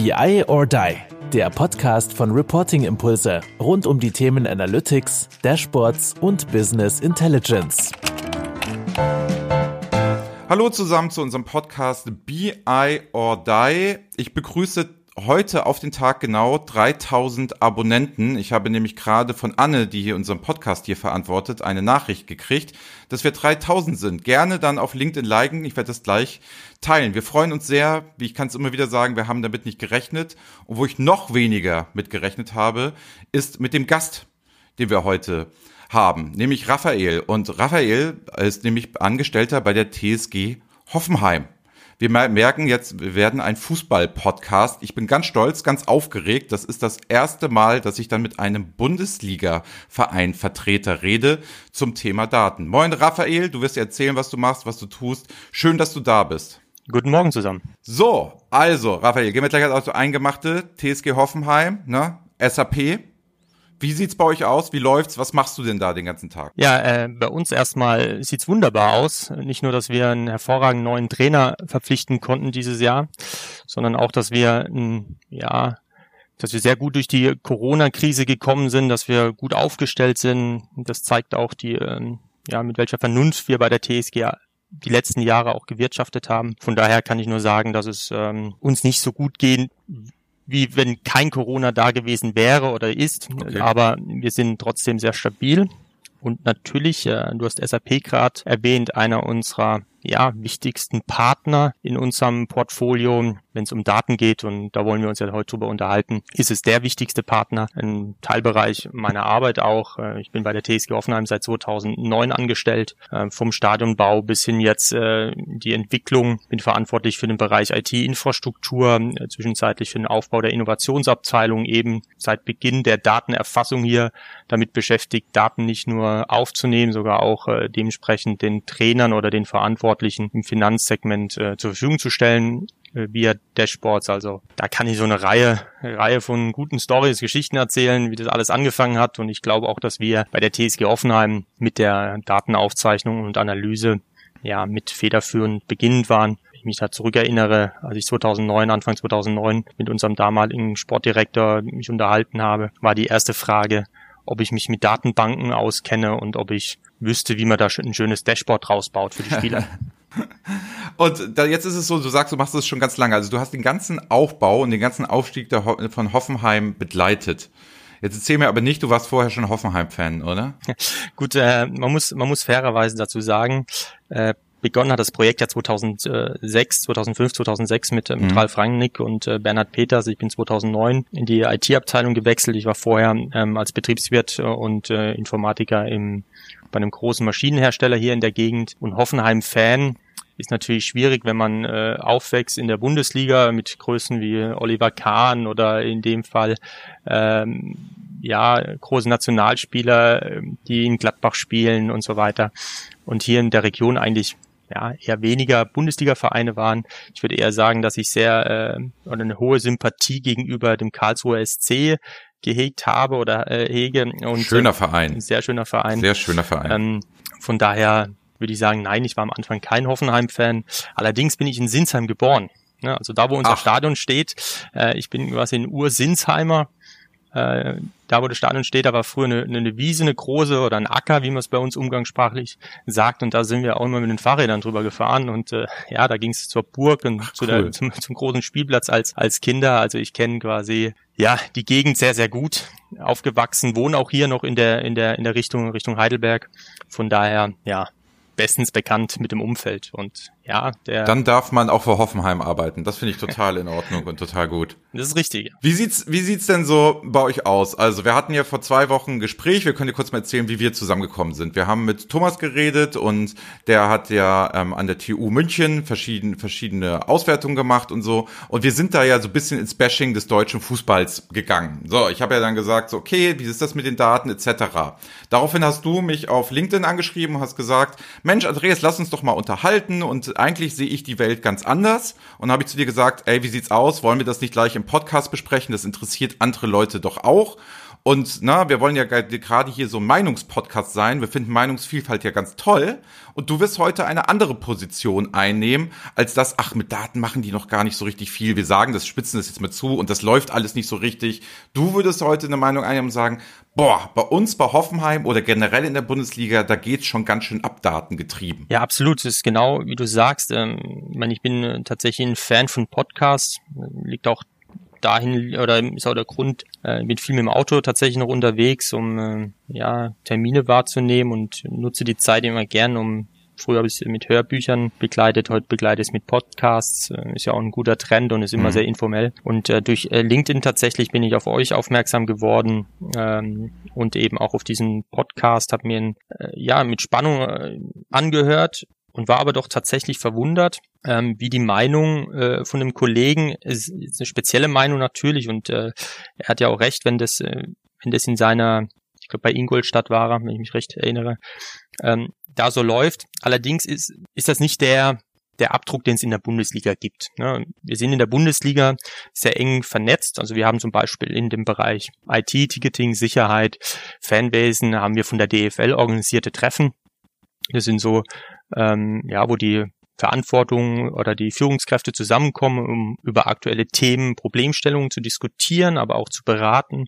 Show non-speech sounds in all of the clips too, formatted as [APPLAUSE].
BI or Die, der Podcast von Reporting Impulse rund um die Themen Analytics, Dashboards und Business Intelligence. Hallo zusammen zu unserem Podcast BI or Die. Ich begrüße heute auf den Tag genau 3000 Abonnenten. Ich habe nämlich gerade von Anne, die hier unseren Podcast hier verantwortet, eine Nachricht gekriegt, dass wir 3000 sind. Gerne dann auf LinkedIn liken. Ich werde das gleich teilen. Wir freuen uns sehr. Wie ich kann es immer wieder sagen, wir haben damit nicht gerechnet. Und wo ich noch weniger mit gerechnet habe, ist mit dem Gast, den wir heute haben, nämlich Raphael. Und Raphael ist nämlich Angestellter bei der TSG Hoffenheim. Wir merken jetzt, wir werden ein Fußball-Podcast. Ich bin ganz stolz, ganz aufgeregt. Das ist das erste Mal, dass ich dann mit einem Bundesliga-Verein Vertreter rede zum Thema Daten. Moin Raphael, du wirst erzählen, was du machst, was du tust. Schön, dass du da bist. Guten Morgen zusammen. So, also, Raphael, gehen wir gleich auf so eingemachte TSG Hoffenheim, ne? SAP. Wie sieht's bei euch aus? Wie läuft's? Was machst du denn da den ganzen Tag? Ja, äh, bei uns erstmal sieht's wunderbar aus. Nicht nur, dass wir einen hervorragenden neuen Trainer verpflichten konnten dieses Jahr, sondern auch, dass wir ein, ja, dass wir sehr gut durch die Corona-Krise gekommen sind, dass wir gut aufgestellt sind. Das zeigt auch die, ähm, ja, mit welcher Vernunft wir bei der TSG die letzten Jahre auch gewirtschaftet haben. Von daher kann ich nur sagen, dass es ähm, uns nicht so gut geht, wie wenn kein Corona da gewesen wäre oder ist. Okay. Aber wir sind trotzdem sehr stabil. Und natürlich, äh, du hast SAP gerade erwähnt, einer unserer ja, wichtigsten Partner in unserem Portfolio, wenn es um Daten geht. Und da wollen wir uns ja heute drüber unterhalten. Ist es der wichtigste Partner? Ein Teilbereich meiner Arbeit auch. Äh, ich bin bei der TSG Offenheim seit 2009 angestellt. Äh, vom Stadionbau bis hin jetzt äh, die Entwicklung. Bin verantwortlich für den Bereich IT-Infrastruktur, zwischenzeitlich für den Aufbau der Innovationsabteilung eben seit Beginn der Datenerfassung hier damit beschäftigt, Daten nicht nur aufzunehmen, sogar auch dementsprechend den Trainern oder den Verantwortlichen Verantwortlichen im Finanzsegment äh, zur Verfügung zu stellen äh, via Dashboards. Also da kann ich so eine Reihe, Reihe von guten Stories, Geschichten erzählen, wie das alles angefangen hat. Und ich glaube auch, dass wir bei der TSG Offenheim mit der Datenaufzeichnung und Analyse ja mit federführend beginnend waren. Wenn ich mich da zurückerinnere, als ich 2009, Anfang 2009 mit unserem damaligen Sportdirektor mich unterhalten habe, war die erste Frage, ob ich mich mit Datenbanken auskenne und ob ich wüsste, wie man da ein schönes Dashboard rausbaut für die Spieler. [LAUGHS] und da, jetzt ist es so, du sagst, du machst das schon ganz lange. Also du hast den ganzen Aufbau und den ganzen Aufstieg der, von Hoffenheim begleitet. Jetzt erzähl mir aber nicht, du warst vorher schon Hoffenheim-Fan, oder? Gut, äh, man muss man muss fairerweise dazu sagen, äh, begonnen hat das Projekt ja 2006, 2005, 2006 mit, ähm, mhm. Ralf Rangnick und äh, Bernhard Peters. Ich bin 2009 in die IT-Abteilung gewechselt. Ich war vorher ähm, als Betriebswirt äh, und äh, Informatiker im, bei einem großen Maschinenhersteller hier in der Gegend und Hoffenheim-Fan ist natürlich schwierig, wenn man äh, aufwächst in der Bundesliga mit Größen wie Oliver Kahn oder in dem Fall ähm, ja große Nationalspieler, die in Gladbach spielen und so weiter. Und hier in der Region eigentlich ja, eher weniger Bundesliga-Vereine waren. Ich würde eher sagen, dass ich sehr äh, oder eine hohe Sympathie gegenüber dem Karlsruher SC gehegt habe oder äh, hege. Und, schöner Verein. Ein sehr schöner Verein. Sehr schöner Verein. Ähm, von daher würde ich sagen, nein, ich war am Anfang kein Hoffenheim-Fan. Allerdings bin ich in Sinsheim geboren. Ja, also da, wo unser Ach. Stadion steht. Äh, ich bin quasi ein Ur-Sinsheimer. Äh, da, wo das Stadion steht, da war früher eine, eine Wiese, eine große oder ein Acker, wie man es bei uns umgangssprachlich sagt. Und da sind wir auch immer mit den Fahrrädern drüber gefahren. Und äh, ja, da ging es zur Burg und Ach, zu cool. der, zum, zum großen Spielplatz als, als Kinder. Also ich kenne quasi ja die Gegend sehr, sehr gut. Aufgewachsen, wohne auch hier noch in der, in der, in der Richtung, Richtung Heidelberg. Von daher, ja, bestens bekannt mit dem Umfeld. Und ja, der. Dann darf man auch für Hoffenheim arbeiten. Das finde ich total in Ordnung und total gut. Das ist richtig. Wie sieht's, wie sieht's denn so bei euch aus? Also, wir hatten ja vor zwei Wochen ein Gespräch. Wir können dir kurz mal erzählen, wie wir zusammengekommen sind. Wir haben mit Thomas geredet und der hat ja ähm, an der TU München verschiedene, verschiedene Auswertungen gemacht und so. Und wir sind da ja so ein bisschen ins Bashing des deutschen Fußballs gegangen. So, ich habe ja dann gesagt, so, okay, wie ist das mit den Daten etc. Daraufhin hast du mich auf LinkedIn angeschrieben und hast gesagt, Mensch, Andreas, lass uns doch mal unterhalten und eigentlich sehe ich die Welt ganz anders. Und habe ich zu dir gesagt, ey, wie sieht's aus? Wollen wir das nicht gleich im Podcast besprechen? Das interessiert andere Leute doch auch. Und na, wir wollen ja gerade hier so ein Meinungspodcast sein. Wir finden Meinungsvielfalt ja ganz toll. Und du wirst heute eine andere Position einnehmen, als das, ach, mit Daten machen die noch gar nicht so richtig viel. Wir sagen das, spitzen das jetzt mit zu und das läuft alles nicht so richtig. Du würdest heute eine Meinung einnehmen und sagen, boah, bei uns, bei Hoffenheim oder generell in der Bundesliga, da geht's schon ganz schön ab Daten getrieben. Ja, absolut. Das ist genau, wie du sagst. Ähm, ich, meine, ich bin äh, tatsächlich ein Fan von Podcasts. Liegt auch dahin oder ist auch der Grund, äh, bin viel mit dem Auto tatsächlich noch unterwegs, um äh, ja Termine wahrzunehmen und nutze die Zeit immer gern, um Früher habe ich es mit Hörbüchern begleitet, heute begleite ich es mit Podcasts. Äh, ist ja auch ein guter Trend und ist immer mhm. sehr informell. Und äh, durch äh, LinkedIn tatsächlich bin ich auf euch aufmerksam geworden ähm, und eben auch auf diesen Podcast, habe mir äh, ja mit Spannung äh, angehört und war aber doch tatsächlich verwundert, ähm, wie die Meinung äh, von einem Kollegen ist, ist eine spezielle Meinung natürlich und äh, er hat ja auch recht, wenn das äh, wenn das in seiner ich glaube bei Ingolstadt war er, wenn ich mich recht erinnere, ähm, da so läuft. Allerdings ist, ist das nicht der, der Abdruck, den es in der Bundesliga gibt. Ne? Wir sind in der Bundesliga sehr eng vernetzt. Also wir haben zum Beispiel in dem Bereich IT, Ticketing, Sicherheit, Fanwesen haben wir von der DFL organisierte Treffen. Das sind so, ähm, ja, wo die Verantwortung oder die Führungskräfte zusammenkommen, um über aktuelle Themen, Problemstellungen zu diskutieren, aber auch zu beraten.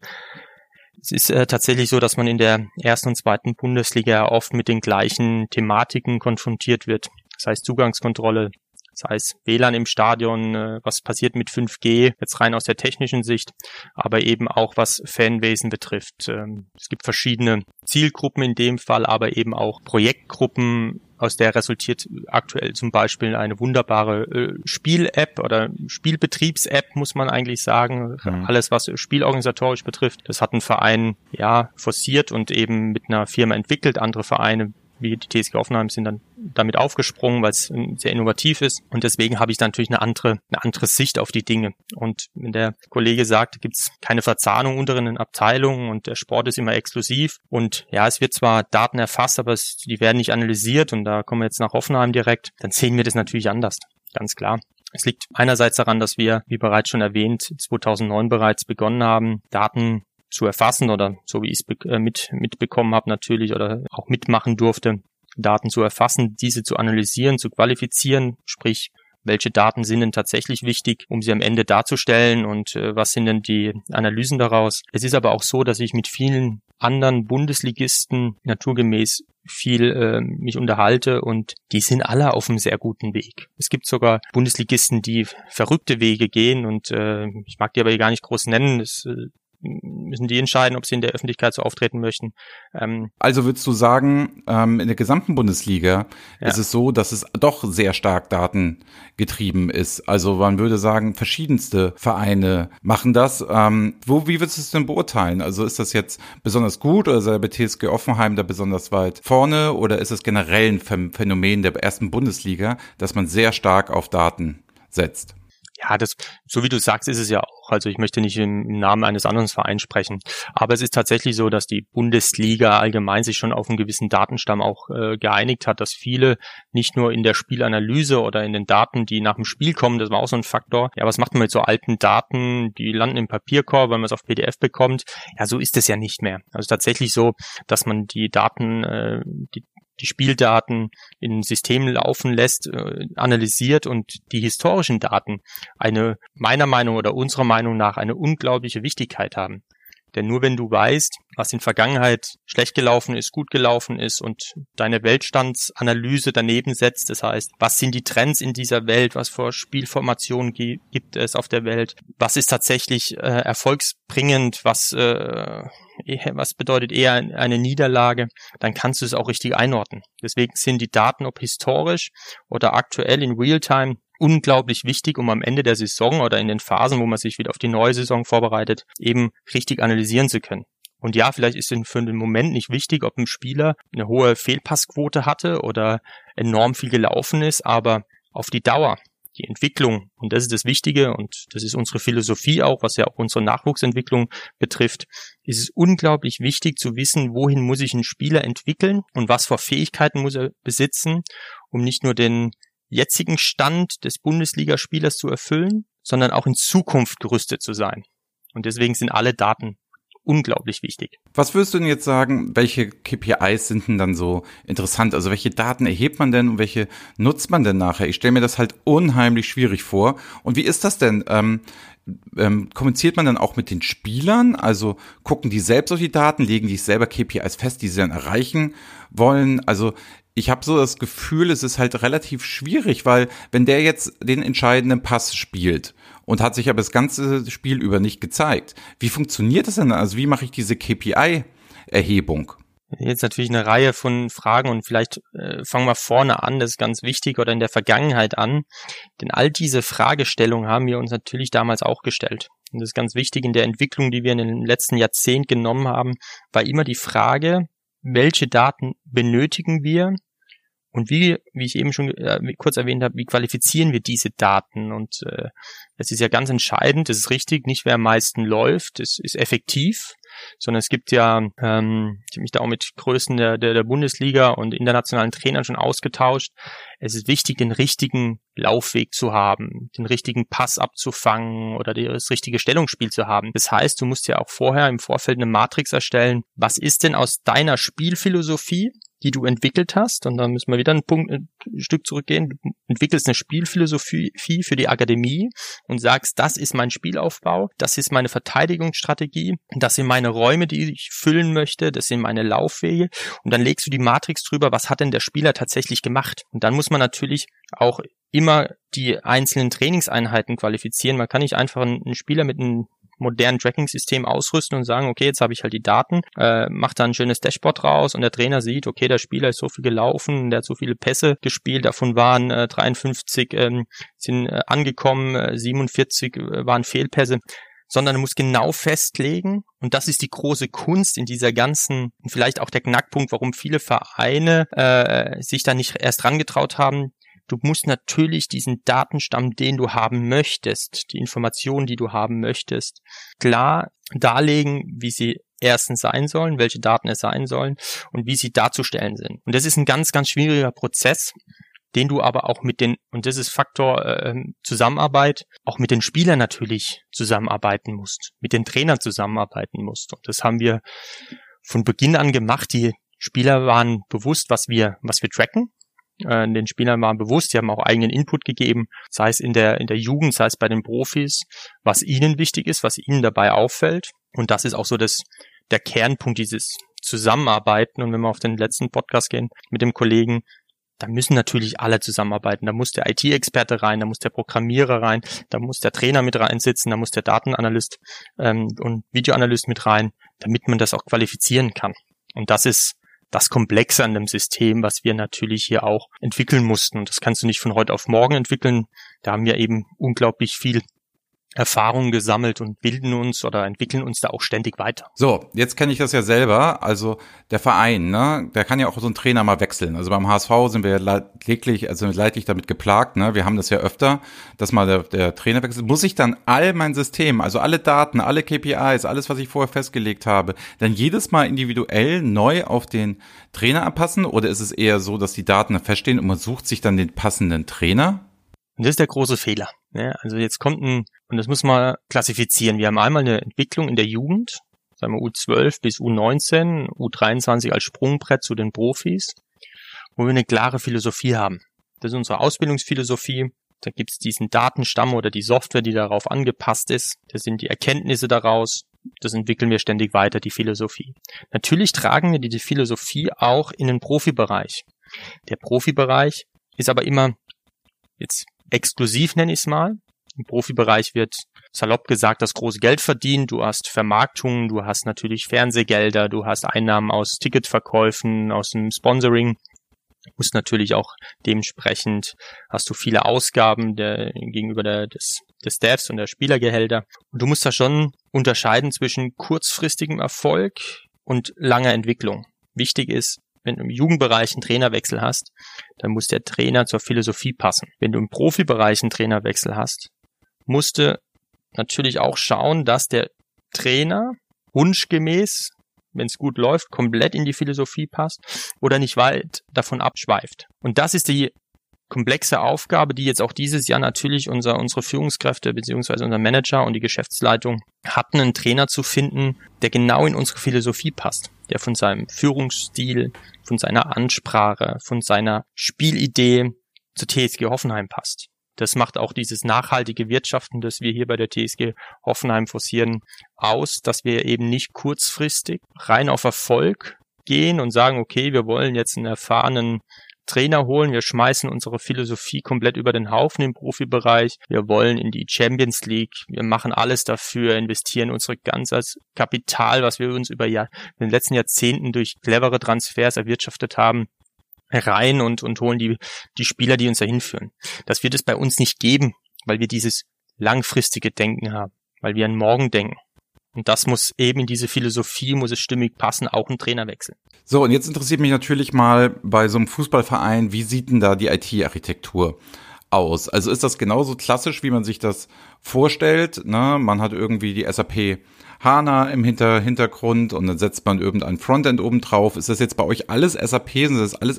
Es ist äh, tatsächlich so, dass man in der ersten und zweiten Bundesliga oft mit den gleichen Thematiken konfrontiert wird. Das heißt Zugangskontrolle, das heißt WLAN im Stadion, äh, was passiert mit 5G, jetzt rein aus der technischen Sicht, aber eben auch was Fanwesen betrifft. Ähm, es gibt verschiedene Zielgruppen in dem Fall, aber eben auch Projektgruppen, aus der resultiert aktuell zum Beispiel eine wunderbare äh, Spiel-App oder Spielbetriebs-App, muss man eigentlich sagen. Mhm. Alles, was spielorganisatorisch betrifft. Das hat ein Verein ja forciert und eben mit einer Firma entwickelt. Andere Vereine wie die TSG Offenheim sind dann damit aufgesprungen, weil es ähm, sehr innovativ ist. Und deswegen habe ich da natürlich eine andere, eine andere Sicht auf die Dinge. Und wenn der Kollege sagt, gibt es keine Verzahnung unter den Abteilungen und der Sport ist immer exklusiv. Und ja, es wird zwar Daten erfasst, aber es, die werden nicht analysiert. Und da kommen wir jetzt nach Offenheim direkt. Dann sehen wir das natürlich anders. Ganz klar. Es liegt einerseits daran, dass wir, wie bereits schon erwähnt, 2009 bereits begonnen haben, Daten zu erfassen oder so wie ich es äh, mit, mitbekommen habe natürlich oder auch mitmachen durfte, Daten zu erfassen, diese zu analysieren, zu qualifizieren, sprich welche Daten sind denn tatsächlich wichtig, um sie am Ende darzustellen und äh, was sind denn die Analysen daraus. Es ist aber auch so, dass ich mit vielen anderen Bundesligisten naturgemäß viel äh, mich unterhalte und die sind alle auf einem sehr guten Weg. Es gibt sogar Bundesligisten, die verrückte Wege gehen und äh, ich mag die aber hier gar nicht groß nennen. Das äh, müssen die entscheiden, ob sie in der Öffentlichkeit so auftreten möchten. Ähm, also würdest du sagen, ähm, in der gesamten Bundesliga ja. ist es so, dass es doch sehr stark datengetrieben ist. Also man würde sagen, verschiedenste Vereine machen das. Ähm, wo, wie würdest du es denn beurteilen? Also ist das jetzt besonders gut oder ist der BTSG Offenheim da besonders weit vorne oder ist es generell ein Phänomen der ersten Bundesliga, dass man sehr stark auf Daten setzt? Ja, das, so wie du sagst, ist es ja auch. Also ich möchte nicht im, Namen eines anderen Vereins sprechen. Aber es ist tatsächlich so, dass die Bundesliga allgemein sich schon auf einen gewissen Datenstamm auch äh, geeinigt hat, dass viele nicht nur in der Spielanalyse oder in den Daten, die nach dem Spiel kommen, das war auch so ein Faktor. Ja, was macht man mit so alten Daten, die landen im Papierkorb, wenn man es auf PDF bekommt? Ja, so ist es ja nicht mehr. Also tatsächlich so, dass man die Daten, äh, die die Spieldaten in Systemen laufen lässt, äh, analysiert und die historischen Daten eine meiner Meinung oder unserer Meinung nach eine unglaubliche Wichtigkeit haben. Denn nur wenn du weißt, was in Vergangenheit schlecht gelaufen ist, gut gelaufen ist und deine Weltstandsanalyse daneben setzt, das heißt, was sind die Trends in dieser Welt, was für Spielformationen gibt es auf der Welt, was ist tatsächlich äh, erfolgsbringend, was äh, was bedeutet eher eine Niederlage, dann kannst du es auch richtig einordnen. Deswegen sind die Daten, ob historisch oder aktuell in Realtime, unglaublich wichtig, um am Ende der Saison oder in den Phasen, wo man sich wieder auf die neue Saison vorbereitet, eben richtig analysieren zu können. Und ja, vielleicht ist es für den Moment nicht wichtig, ob ein Spieler eine hohe Fehlpassquote hatte oder enorm viel gelaufen ist, aber auf die Dauer die Entwicklung, und das ist das Wichtige, und das ist unsere Philosophie auch, was ja auch unsere Nachwuchsentwicklung betrifft, ist es unglaublich wichtig zu wissen, wohin muss ich einen Spieler entwickeln und was für Fähigkeiten muss er besitzen, um nicht nur den jetzigen Stand des Bundesligaspielers zu erfüllen, sondern auch in Zukunft gerüstet zu sein. Und deswegen sind alle Daten unglaublich wichtig. Was würdest du denn jetzt sagen, welche KPIs sind denn dann so interessant? Also welche Daten erhebt man denn und welche nutzt man denn nachher? Ich stelle mir das halt unheimlich schwierig vor. Und wie ist das denn? Ähm, ähm, kommuniziert man dann auch mit den Spielern? Also gucken die selbst auf die Daten, legen die selber KPIs fest, die sie dann erreichen wollen? Also ich habe so das Gefühl, es ist halt relativ schwierig, weil wenn der jetzt den entscheidenden Pass spielt und hat sich aber das ganze Spiel über nicht gezeigt, wie funktioniert das denn? Also wie mache ich diese KPI-Erhebung? Jetzt natürlich eine Reihe von Fragen und vielleicht äh, fangen wir vorne an, das ist ganz wichtig, oder in der Vergangenheit an. Denn all diese Fragestellungen haben wir uns natürlich damals auch gestellt. Und das ist ganz wichtig in der Entwicklung, die wir in den letzten Jahrzehnt genommen haben, war immer die Frage, welche Daten benötigen wir und wie, wie ich eben schon äh, kurz erwähnt habe, wie qualifizieren wir diese Daten? Und äh, es ist ja ganz entscheidend, es ist richtig, nicht wer am meisten läuft, es ist effektiv, sondern es gibt ja, ähm, ich habe mich da auch mit Größen der, der, der Bundesliga und internationalen Trainern schon ausgetauscht. Es ist wichtig, den richtigen Laufweg zu haben, den richtigen Pass abzufangen oder das richtige Stellungsspiel zu haben. Das heißt, du musst ja auch vorher im Vorfeld eine Matrix erstellen. Was ist denn aus deiner Spielphilosophie? Die du entwickelt hast, und dann müssen wir wieder ein, Punkt, ein Stück zurückgehen, du entwickelst eine Spielphilosophie für die Akademie und sagst, das ist mein Spielaufbau, das ist meine Verteidigungsstrategie, das sind meine Räume, die ich füllen möchte, das sind meine Laufwege und dann legst du die Matrix drüber, was hat denn der Spieler tatsächlich gemacht? Und dann muss man natürlich auch immer die einzelnen Trainingseinheiten qualifizieren. Man kann nicht einfach einen Spieler mit einem modernen Tracking-System ausrüsten und sagen, okay, jetzt habe ich halt die Daten, äh, macht da ein schönes Dashboard raus und der Trainer sieht, okay, der Spieler ist so viel gelaufen, der hat so viele Pässe gespielt, davon waren äh, 53 ähm, sind äh, angekommen, äh, 47 äh, waren Fehlpässe sondern er muss genau festlegen, und das ist die große Kunst in dieser ganzen, vielleicht auch der Knackpunkt, warum viele Vereine äh, sich da nicht erst rangetraut haben, Du musst natürlich diesen Datenstamm, den du haben möchtest, die Informationen, die du haben möchtest, klar darlegen, wie sie erstens sein sollen, welche Daten es sein sollen und wie sie darzustellen sind. Und das ist ein ganz, ganz schwieriger Prozess, den du aber auch mit den, und das ist Faktor äh, Zusammenarbeit, auch mit den Spielern natürlich zusammenarbeiten musst, mit den Trainern zusammenarbeiten musst. Und das haben wir von Beginn an gemacht. Die Spieler waren bewusst, was wir, was wir tracken äh, den Spielern waren bewusst, sie haben auch eigenen Input gegeben, sei es in der, in der Jugend, sei es bei den Profis, was ihnen wichtig ist, was ihnen dabei auffällt. Und das ist auch so das, der Kernpunkt dieses Zusammenarbeiten. Und wenn wir auf den letzten Podcast gehen mit dem Kollegen, da müssen natürlich alle zusammenarbeiten. Da muss der IT-Experte rein, da muss der Programmierer rein, da muss der Trainer mit reinsitzen, da muss der Datenanalyst ähm, und Videoanalyst mit rein, damit man das auch qualifizieren kann. Und das ist das Komplexe an dem System, was wir natürlich hier auch entwickeln mussten. Und das kannst du nicht von heute auf morgen entwickeln. Da haben wir eben unglaublich viel Erfahrungen gesammelt und bilden uns oder entwickeln uns da auch ständig weiter. So, jetzt kenne ich das ja selber. Also der Verein, ne, der kann ja auch so einen Trainer mal wechseln. Also beim HSV sind wir leidlich, also leidlich damit geplagt. Ne, wir haben das ja öfter, dass mal der, der Trainer wechselt. Muss ich dann all mein System, also alle Daten, alle KPIs, alles, was ich vorher festgelegt habe, dann jedes Mal individuell neu auf den Trainer anpassen? Oder ist es eher so, dass die Daten feststehen und man sucht sich dann den passenden Trainer? Und das ist der große Fehler. Ja, also jetzt kommt ein, und das muss man klassifizieren. Wir haben einmal eine Entwicklung in der Jugend, sagen wir U12 bis U19, U23 als Sprungbrett zu den Profis, wo wir eine klare Philosophie haben. Das ist unsere Ausbildungsphilosophie. Da gibt es diesen Datenstamm oder die Software, die darauf angepasst ist. Das sind die Erkenntnisse daraus. Das entwickeln wir ständig weiter, die Philosophie. Natürlich tragen wir die Philosophie auch in den Profibereich. Der Profibereich ist aber immer jetzt exklusiv, nenne ich es mal. Im Profibereich wird salopp gesagt das große Geld verdient. Du hast Vermarktungen, du hast natürlich Fernsehgelder, du hast Einnahmen aus Ticketverkäufen, aus dem Sponsoring. Du musst natürlich auch dementsprechend hast du viele Ausgaben der, gegenüber der, des, des Devs und der Spielergehälter. Und du musst da schon unterscheiden zwischen kurzfristigem Erfolg und langer Entwicklung. Wichtig ist, wenn du im Jugendbereich einen Trainerwechsel hast, dann muss der Trainer zur Philosophie passen. Wenn du im Profibereich einen Trainerwechsel hast, musst du natürlich auch schauen, dass der Trainer wunschgemäß, wenn es gut läuft, komplett in die Philosophie passt oder nicht weit davon abschweift. Und das ist die komplexe Aufgabe, die jetzt auch dieses Jahr natürlich unser, unsere Führungskräfte beziehungsweise unser Manager und die Geschäftsleitung hatten, einen Trainer zu finden, der genau in unsere Philosophie passt, der von seinem Führungsstil, von seiner Ansprache, von seiner Spielidee zur TSG Hoffenheim passt. Das macht auch dieses nachhaltige Wirtschaften, das wir hier bei der TSG Hoffenheim forcieren, aus, dass wir eben nicht kurzfristig rein auf Erfolg gehen und sagen, okay, wir wollen jetzt einen erfahrenen Trainer holen. Wir schmeißen unsere Philosophie komplett über den Haufen im Profibereich. Wir wollen in die Champions League. Wir machen alles dafür, investieren unsere ganzes Kapital, was wir uns über Jahr, in den letzten Jahrzehnten durch clevere Transfers erwirtschaftet haben, rein und, und holen die, die Spieler, die uns dahin führen. Das wird es bei uns nicht geben, weil wir dieses langfristige Denken haben, weil wir an morgen denken. Und das muss eben in diese Philosophie, muss es stimmig passen, auch ein Trainerwechsel. So, und jetzt interessiert mich natürlich mal bei so einem Fußballverein, wie sieht denn da die IT-Architektur aus? Also ist das genauso klassisch, wie man sich das vorstellt? Ne? Man hat irgendwie die SAP HANA im Hinter Hintergrund und dann setzt man irgendein Frontend oben drauf. Ist das jetzt bei euch alles SAP? Sind das alles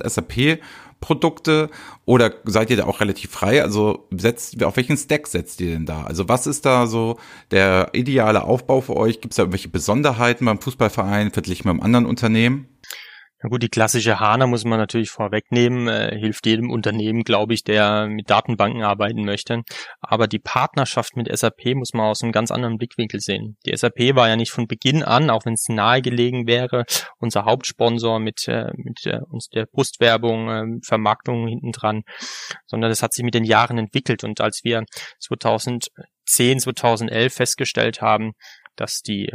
SAP-Produkte oder seid ihr da auch relativ frei? Also setzt, auf welchen Stack setzt ihr denn da? Also was ist da so der ideale Aufbau für euch? Gibt es da irgendwelche Besonderheiten beim Fußballverein verglichen mit einem anderen Unternehmen? Na gut, die klassische HANA muss man natürlich vorwegnehmen, äh, hilft jedem Unternehmen, glaube ich, der mit Datenbanken arbeiten möchte. Aber die Partnerschaft mit SAP muss man aus einem ganz anderen Blickwinkel sehen. Die SAP war ja nicht von Beginn an, auch wenn es nahegelegen wäre, unser Hauptsponsor mit, äh, mit äh, uns der Brustwerbung, äh, Vermarktung hinten dran, sondern das hat sich mit den Jahren entwickelt. Und als wir 2010, 2011 festgestellt haben, dass die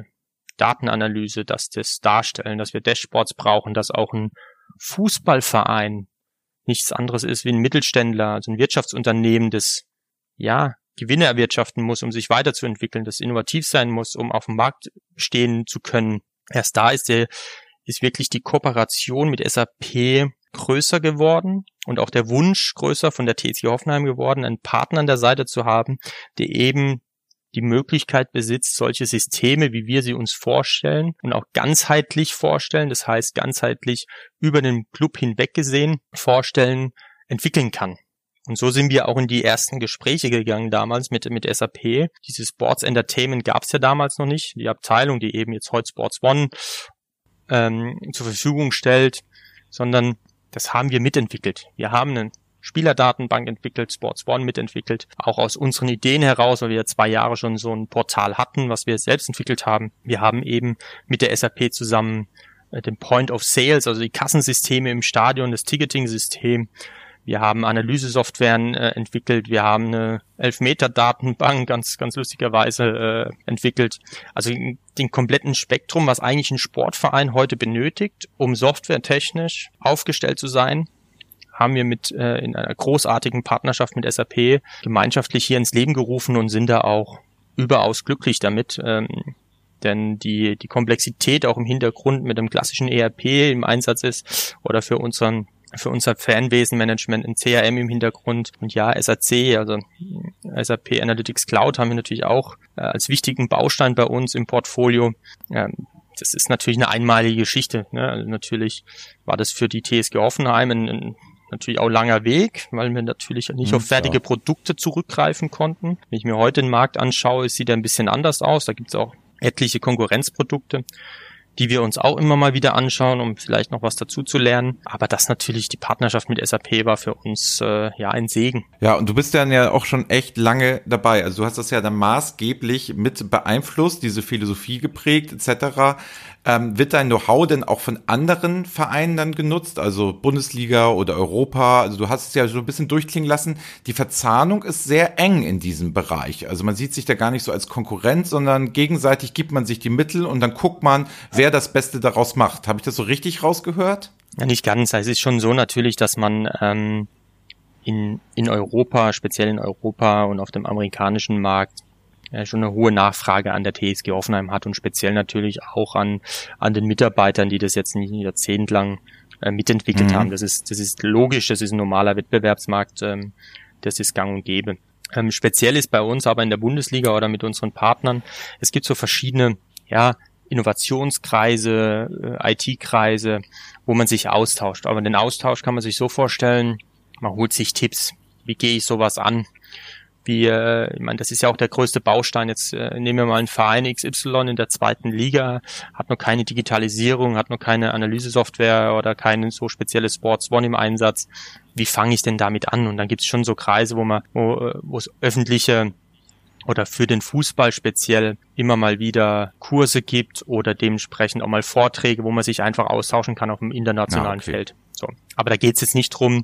Datenanalyse, dass das Darstellen, dass wir Dashboards brauchen, dass auch ein Fußballverein nichts anderes ist wie ein Mittelständler, also ein Wirtschaftsunternehmen, das ja Gewinne erwirtschaften muss, um sich weiterzuentwickeln, das innovativ sein muss, um auf dem Markt stehen zu können. Erst da ist der ist wirklich die Kooperation mit SAP größer geworden und auch der Wunsch größer von der TSG Hoffenheim geworden, einen Partner an der Seite zu haben, der eben die Möglichkeit besitzt, solche Systeme, wie wir sie uns vorstellen und auch ganzheitlich vorstellen, das heißt ganzheitlich über den Club hinweg gesehen vorstellen, entwickeln kann. Und so sind wir auch in die ersten Gespräche gegangen damals mit, mit SAP. Dieses Sports Entertainment gab es ja damals noch nicht. Die Abteilung, die eben jetzt heute Sports One ähm, zur Verfügung stellt, sondern das haben wir mitentwickelt. Wir haben einen Spielerdatenbank entwickelt, Sports One mitentwickelt, auch aus unseren Ideen heraus, weil wir zwei Jahre schon so ein Portal hatten, was wir selbst entwickelt haben. Wir haben eben mit der SAP zusammen äh, den Point of Sales, also die Kassensysteme im Stadion, das Ticketing-System. Wir haben Analysesoftwaren äh, entwickelt. Wir haben eine Elfmeter-Datenbank ganz, ganz lustigerweise äh, entwickelt. Also den kompletten Spektrum, was eigentlich ein Sportverein heute benötigt, um softwaretechnisch aufgestellt zu sein, haben wir mit äh, in einer großartigen Partnerschaft mit SAP gemeinschaftlich hier ins Leben gerufen und sind da auch überaus glücklich damit. Ähm, denn die, die Komplexität auch im Hintergrund mit dem klassischen ERP im Einsatz ist oder für unseren für unser Fanwesenmanagement in CRM im Hintergrund und ja, SAC, also SAP Analytics Cloud haben wir natürlich auch äh, als wichtigen Baustein bei uns im Portfolio. Ähm, das ist natürlich eine einmalige Geschichte. Ne? Also natürlich war das für die TSG Offenheim ein, ein natürlich auch langer Weg, weil wir natürlich nicht mhm, auf fertige klar. Produkte zurückgreifen konnten. Wenn ich mir heute den Markt anschaue, sieht er ein bisschen anders aus. Da gibt es auch etliche Konkurrenzprodukte die wir uns auch immer mal wieder anschauen, um vielleicht noch was dazu zu lernen. Aber das natürlich, die Partnerschaft mit SAP war für uns äh, ja ein Segen. Ja, und du bist dann ja auch schon echt lange dabei. Also du hast das ja dann maßgeblich mit beeinflusst, diese Philosophie geprägt etc. Ähm, wird dein Know-how denn auch von anderen Vereinen dann genutzt, also Bundesliga oder Europa? Also du hast es ja so ein bisschen durchklingen lassen. Die Verzahnung ist sehr eng in diesem Bereich. Also man sieht sich da gar nicht so als Konkurrent, sondern gegenseitig gibt man sich die Mittel und dann guckt man, wer das Beste daraus macht. Habe ich das so richtig rausgehört? Ja, nicht ganz. Es ist schon so natürlich, dass man ähm, in, in Europa, speziell in Europa und auf dem amerikanischen Markt, ja, schon eine hohe Nachfrage an der TSG Offenheim hat und speziell natürlich auch an, an den Mitarbeitern, die das jetzt nicht ein Jahrzehnt lang äh, mitentwickelt mhm. haben. Das ist, das ist logisch, das ist ein normaler Wettbewerbsmarkt, ähm, das ist gang und gäbe. Ähm, speziell ist bei uns aber in der Bundesliga oder mit unseren Partnern, es gibt so verschiedene, ja, Innovationskreise, äh, IT-Kreise, wo man sich austauscht. Aber den Austausch kann man sich so vorstellen, man holt sich Tipps. Wie gehe ich sowas an? Wie, äh, ich meine, das ist ja auch der größte Baustein. Jetzt äh, nehmen wir mal einen Verein XY in der zweiten Liga, hat noch keine Digitalisierung, hat noch keine Analysesoftware oder kein so spezielles Sports One im Einsatz. Wie fange ich denn damit an? Und dann gibt es schon so Kreise, wo man, wo, äh, wo es öffentliche oder für den Fußball speziell immer mal wieder Kurse gibt oder dementsprechend auch mal Vorträge, wo man sich einfach austauschen kann auf dem internationalen ah, okay. Feld. So. Aber da geht es jetzt nicht drum,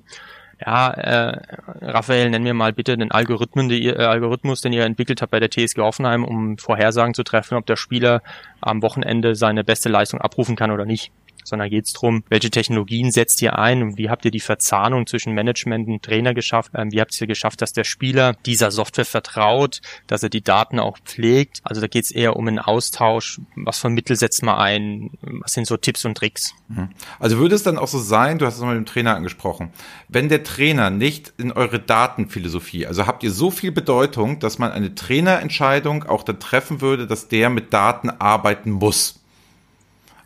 ja, äh, Raphael, nenn mir mal bitte den Algorithmen, die ihr, äh, Algorithmus, den ihr entwickelt habt bei der TSG Hoffenheim, um Vorhersagen zu treffen, ob der Spieler am Wochenende seine beste Leistung abrufen kann oder nicht sondern geht es darum, welche Technologien setzt ihr ein und wie habt ihr die Verzahnung zwischen Management und Trainer geschafft? Ähm, wie habt ihr geschafft, dass der Spieler dieser Software vertraut, dass er die Daten auch pflegt? Also da geht es eher um einen Austausch. Was für Mittel setzt man ein? Was sind so Tipps und Tricks? Mhm. Also würde es dann auch so sein, du hast es mal mit dem Trainer angesprochen, wenn der Trainer nicht in eure Datenphilosophie, also habt ihr so viel Bedeutung, dass man eine Trainerentscheidung auch dann treffen würde, dass der mit Daten arbeiten muss?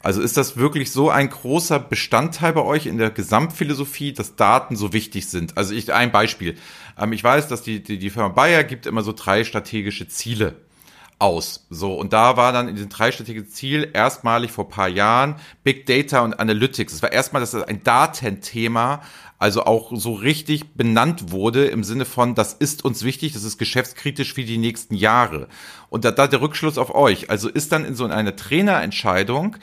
Also ist das wirklich so ein großer Bestandteil bei euch in der Gesamtphilosophie, dass Daten so wichtig sind? Also ich, ein Beispiel. Ähm, ich weiß, dass die, die, die Firma Bayer gibt immer so drei strategische Ziele aus. So, und da war dann in diesem drei strategischen Ziel erstmalig vor paar Jahren Big Data und Analytics. Es war erstmal, dass das ein Datenthema also auch so richtig benannt wurde im Sinne von, das ist uns wichtig, das ist geschäftskritisch für die nächsten Jahre. Und da, da der Rückschluss auf euch. Also ist dann in so einer Trainerentscheidung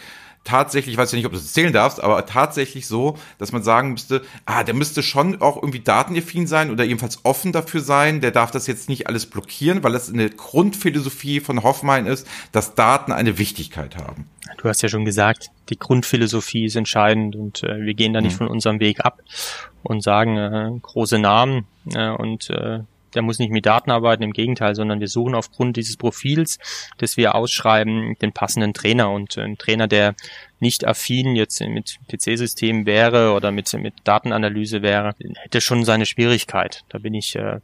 tatsächlich, ich weiß ja nicht, ob du das erzählen darfst, aber tatsächlich so, dass man sagen müsste, ah, der müsste schon auch irgendwie datenaffin sein oder jedenfalls offen dafür sein. Der darf das jetzt nicht alles blockieren, weil das eine Grundphilosophie von Hoffmann ist, dass Daten eine Wichtigkeit haben. Du hast ja schon gesagt, die Grundphilosophie ist entscheidend und äh, wir gehen da nicht mhm. von unserem Weg ab und sagen äh, große Namen äh, und äh, der muss nicht mit Daten arbeiten, im Gegenteil, sondern wir suchen aufgrund dieses Profils, das wir ausschreiben, den passenden Trainer und ein Trainer, der nicht affin jetzt mit PC-Systemen wäre oder mit, mit Datenanalyse wäre, hätte schon seine Schwierigkeit. Da bin ich äh,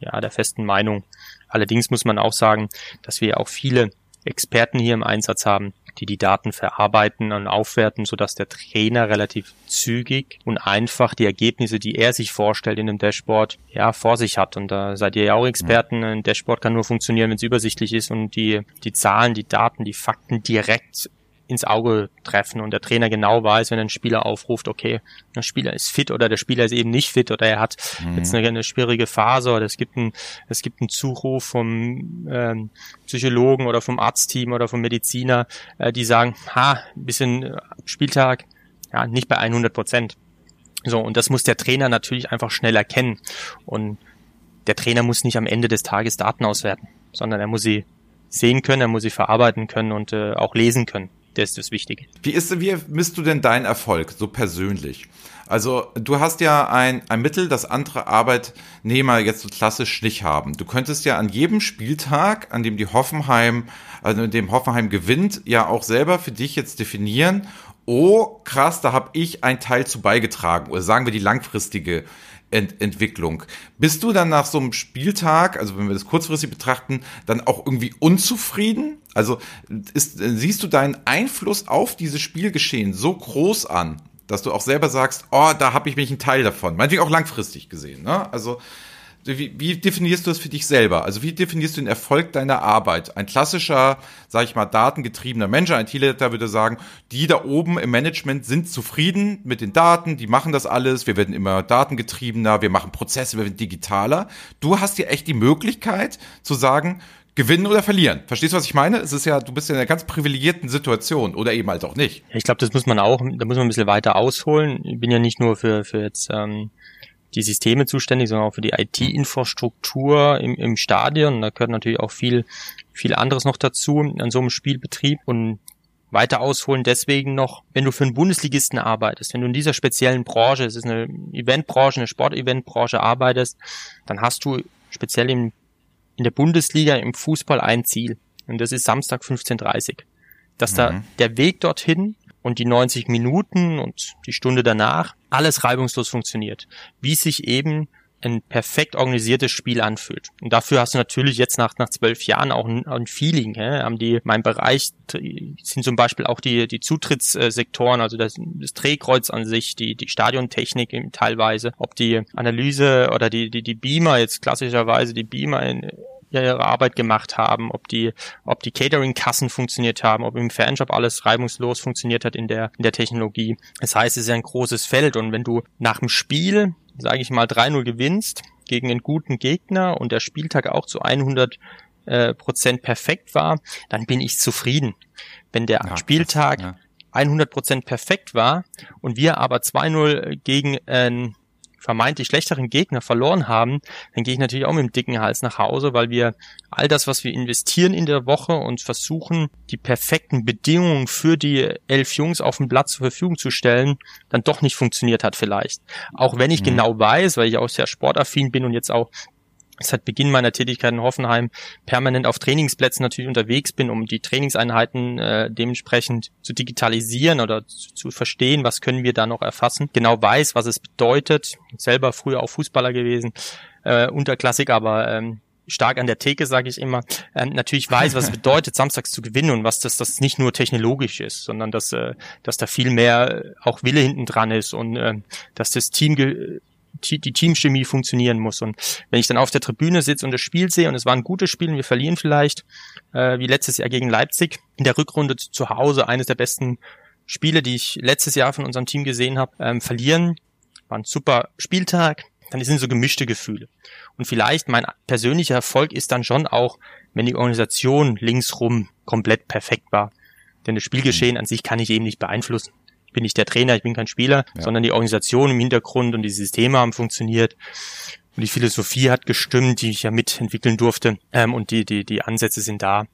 ja der festen Meinung. Allerdings muss man auch sagen, dass wir auch viele Experten hier im Einsatz haben, die die Daten verarbeiten und aufwerten, sodass der Trainer relativ zügig und einfach die Ergebnisse, die er sich vorstellt in dem Dashboard, ja, vor sich hat. Und da seid ihr ja auch Experten. Ein Dashboard kann nur funktionieren, wenn es übersichtlich ist und die, die Zahlen, die Daten, die Fakten direkt ins Auge treffen und der Trainer genau weiß, wenn ein Spieler aufruft, okay, der Spieler ist fit oder der Spieler ist eben nicht fit oder er hat mhm. jetzt eine, eine, schwierige Phase oder es gibt einen, es gibt einen Zuruf vom ähm, Psychologen oder vom Arztteam oder vom Mediziner, äh, die sagen, ha, bisschen Spieltag, ja, nicht bei 100 Prozent. So, und das muss der Trainer natürlich einfach schnell erkennen. Und der Trainer muss nicht am Ende des Tages Daten auswerten, sondern er muss sie sehen können, er muss sie verarbeiten können und äh, auch lesen können. Das ist das Wichtige. Wie ist, wie misst du denn deinen Erfolg so persönlich? Also du hast ja ein, ein Mittel, das andere Arbeitnehmer jetzt so klassisch nicht haben. Du könntest ja an jedem Spieltag, an dem die Hoffenheim, also in dem Hoffenheim gewinnt, ja auch selber für dich jetzt definieren, oh krass, da habe ich einen Teil zu beigetragen. Oder sagen wir die langfristige Ent Entwicklung. Bist du dann nach so einem Spieltag, also wenn wir das kurzfristig betrachten, dann auch irgendwie unzufrieden? Also ist, siehst du deinen Einfluss auf dieses Spielgeschehen so groß an, dass du auch selber sagst, oh, da habe ich mich einen Teil davon. Meinetwegen auch langfristig gesehen. Ne? Also wie, wie definierst du das für dich selber? Also wie definierst du den Erfolg deiner Arbeit? Ein klassischer, sage ich mal, datengetriebener Mensch, ein T-Letter würde sagen, die da oben im Management sind zufrieden mit den Daten, die machen das alles, wir werden immer datengetriebener, wir machen Prozesse, wir werden digitaler. Du hast ja echt die Möglichkeit zu sagen, gewinnen oder verlieren. Verstehst du, was ich meine? Es ist ja, du bist ja in einer ganz privilegierten Situation oder eben halt auch nicht. Ich glaube, das muss man auch, da muss man ein bisschen weiter ausholen. Ich bin ja nicht nur für, für jetzt ähm, die Systeme zuständig, sondern auch für die IT-Infrastruktur im, im Stadion. Da gehört natürlich auch viel, viel anderes noch dazu an so einem Spielbetrieb und weiter ausholen deswegen noch, wenn du für einen Bundesligisten arbeitest, wenn du in dieser speziellen Branche, es ist eine Eventbranche, eine Sporteventbranche arbeitest, dann hast du speziell im, in der Bundesliga im Fußball ein Ziel. Und das ist Samstag 15.30 Dass mhm. da der Weg dorthin und die 90 Minuten und die Stunde danach alles reibungslos funktioniert. Wie sich eben ein perfekt organisiertes Spiel anfühlt. Und dafür hast du natürlich jetzt nach, nach zwölf Jahren auch ein, ein Feeling. Hä? Haben die, mein Bereich sind zum Beispiel auch die, die Zutrittssektoren, also das, das Drehkreuz an sich, die, die Stadiontechnik teilweise, ob die Analyse oder die, die, die Beamer, jetzt klassischerweise die Beamer in, ihre Arbeit gemacht haben, ob die, ob die Catering-Kassen funktioniert haben, ob im Fanshop alles reibungslos funktioniert hat in der, in der Technologie. Das heißt, es ist ein großes Feld und wenn du nach dem Spiel, sage ich mal, 3-0 gewinnst gegen einen guten Gegner und der Spieltag auch zu 100 äh, Prozent perfekt war, dann bin ich zufrieden. Wenn der ja, Spieltag das, ja. 100 Prozent perfekt war und wir aber 2-0 gegen ein vermeintlich schlechteren Gegner verloren haben, dann gehe ich natürlich auch mit dem dicken Hals nach Hause, weil wir all das, was wir investieren in der Woche und versuchen, die perfekten Bedingungen für die elf Jungs auf dem Platz zur Verfügung zu stellen, dann doch nicht funktioniert hat vielleicht. Auch wenn ich mhm. genau weiß, weil ich auch sehr sportaffin bin und jetzt auch seit Beginn meiner Tätigkeit in Hoffenheim permanent auf Trainingsplätzen natürlich unterwegs bin, um die Trainingseinheiten äh, dementsprechend zu digitalisieren oder zu, zu, verstehen, was können wir da noch erfassen. Genau weiß, was es bedeutet. Selber früher auch Fußballer gewesen, äh, Unterklassik, aber ähm, stark an der Theke, sage ich immer, ähm, natürlich weiß, was es [LAUGHS] bedeutet, samstags zu gewinnen und was das, das nicht nur technologisch ist, sondern dass, äh, dass da viel mehr auch Wille hinten dran ist und äh, dass das Team die Teamchemie funktionieren muss. Und wenn ich dann auf der Tribüne sitze und das Spiel sehe und es war ein gutes Spiel und wir verlieren vielleicht, äh, wie letztes Jahr gegen Leipzig, in der Rückrunde zu Hause eines der besten Spiele, die ich letztes Jahr von unserem Team gesehen habe, ähm, verlieren, war ein super Spieltag, dann sind so gemischte Gefühle. Und vielleicht mein persönlicher Erfolg ist dann schon auch, wenn die Organisation linksrum komplett perfekt war. Denn das Spielgeschehen an sich kann ich eben nicht beeinflussen bin nicht der Trainer, ich bin kein Spieler, ja. sondern die Organisation im Hintergrund und die Systeme haben funktioniert. Und die Philosophie hat gestimmt, die ich ja mitentwickeln durfte. Ähm, und die, die, die Ansätze sind da.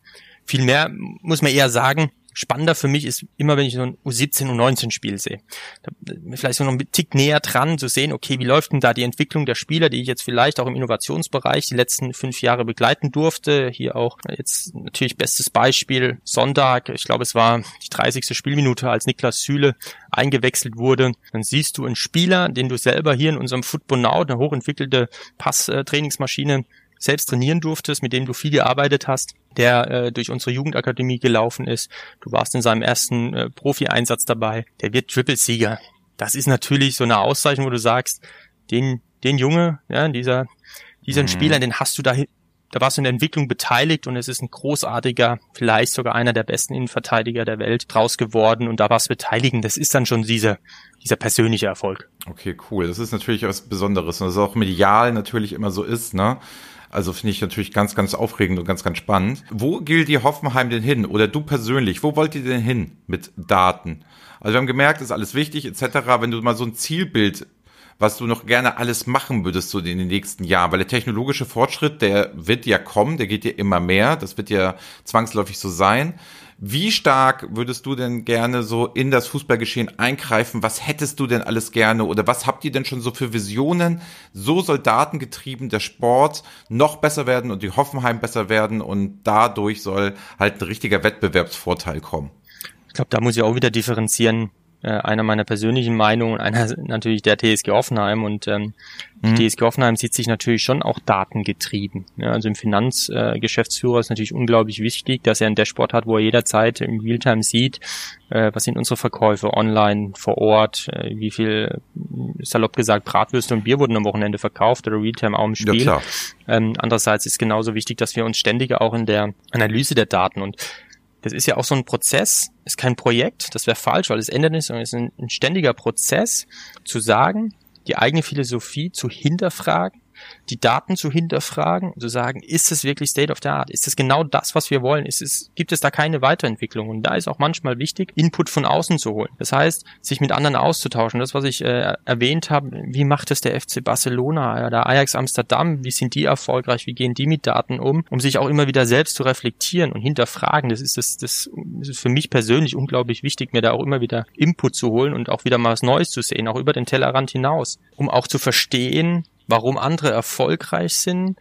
Viel mehr muss man eher sagen, spannender für mich ist immer, wenn ich so ein U17, U19 Spiel sehe. Da, vielleicht so noch ein Tick näher dran zu sehen, okay, wie läuft denn da die Entwicklung der Spieler, die ich jetzt vielleicht auch im Innovationsbereich die letzten fünf Jahre begleiten durfte. Hier auch jetzt natürlich bestes Beispiel Sonntag. Ich glaube, es war die 30. Spielminute, als Niklas Süle eingewechselt wurde. Dann siehst du einen Spieler, den du selber hier in unserem Football Now, eine hochentwickelte Passtrainingsmaschine, selbst trainieren durftest, mit dem du viel gearbeitet hast, der äh, durch unsere Jugendakademie gelaufen ist. Du warst in seinem ersten äh, Profi-Einsatz dabei. Der wird Triple-Sieger. Das ist natürlich so eine Auszeichnung, wo du sagst, den, den Junge, ja, dieser, dieser mhm. Spieler, den hast du da, da warst du in der Entwicklung beteiligt und es ist ein großartiger, vielleicht sogar einer der besten Innenverteidiger der Welt draus geworden und da warst beteiligen. Das ist dann schon dieser, dieser persönliche Erfolg. Okay, cool. Das ist natürlich was Besonderes und das auch medial natürlich immer so ist, ne? Also finde ich natürlich ganz, ganz aufregend und ganz, ganz spannend. Wo gilt die Hoffenheim denn hin? Oder du persönlich, wo wollt ihr denn hin mit Daten? Also wir haben gemerkt, ist alles wichtig etc. Wenn du mal so ein Zielbild was du noch gerne alles machen würdest so in den nächsten Jahren, weil der technologische Fortschritt, der wird ja kommen, der geht ja immer mehr, das wird ja zwangsläufig so sein. Wie stark würdest du denn gerne so in das Fußballgeschehen eingreifen? Was hättest du denn alles gerne oder was habt ihr denn schon so für Visionen? So soll datengetrieben der Sport noch besser werden und die Hoffenheim besser werden und dadurch soll halt ein richtiger Wettbewerbsvorteil kommen. Ich glaube, da muss ich auch wieder differenzieren äh, einer meiner persönlichen Meinungen, einer [LAUGHS] natürlich der TSG Offenheim und ähm, mhm. die TSG Offenheim sieht sich natürlich schon auch datengetrieben. Ja, also im Finanzgeschäftsführer äh, ist natürlich unglaublich wichtig, dass er ein Dashboard hat, wo er jederzeit im Realtime sieht, äh, was sind unsere Verkäufe online, vor Ort, äh, wie viel, salopp gesagt, Bratwürste und Bier wurden am Wochenende verkauft oder Realtime auch im Spiel. Ja. Ähm, andererseits ist genauso wichtig, dass wir uns ständig auch in der Analyse der Daten und das ist ja auch so ein Prozess, ist kein Projekt, das wäre falsch, weil es ändert nicht, sondern es ist ein, ein ständiger Prozess, zu sagen, die eigene Philosophie zu hinterfragen, die Daten zu hinterfragen, zu sagen, ist es wirklich State of the Art? Ist es genau das, was wir wollen? Ist es, gibt es da keine Weiterentwicklung? Und da ist auch manchmal wichtig, Input von außen zu holen. Das heißt, sich mit anderen auszutauschen. Das, was ich äh, erwähnt habe, wie macht es der FC Barcelona oder Ajax Amsterdam? Wie sind die erfolgreich? Wie gehen die mit Daten um? Um sich auch immer wieder selbst zu reflektieren und hinterfragen. Das ist das, das ist für mich persönlich unglaublich wichtig, mir da auch immer wieder Input zu holen und auch wieder mal was Neues zu sehen, auch über den Tellerrand hinaus, um auch zu verstehen, warum andere erfolgreich sind,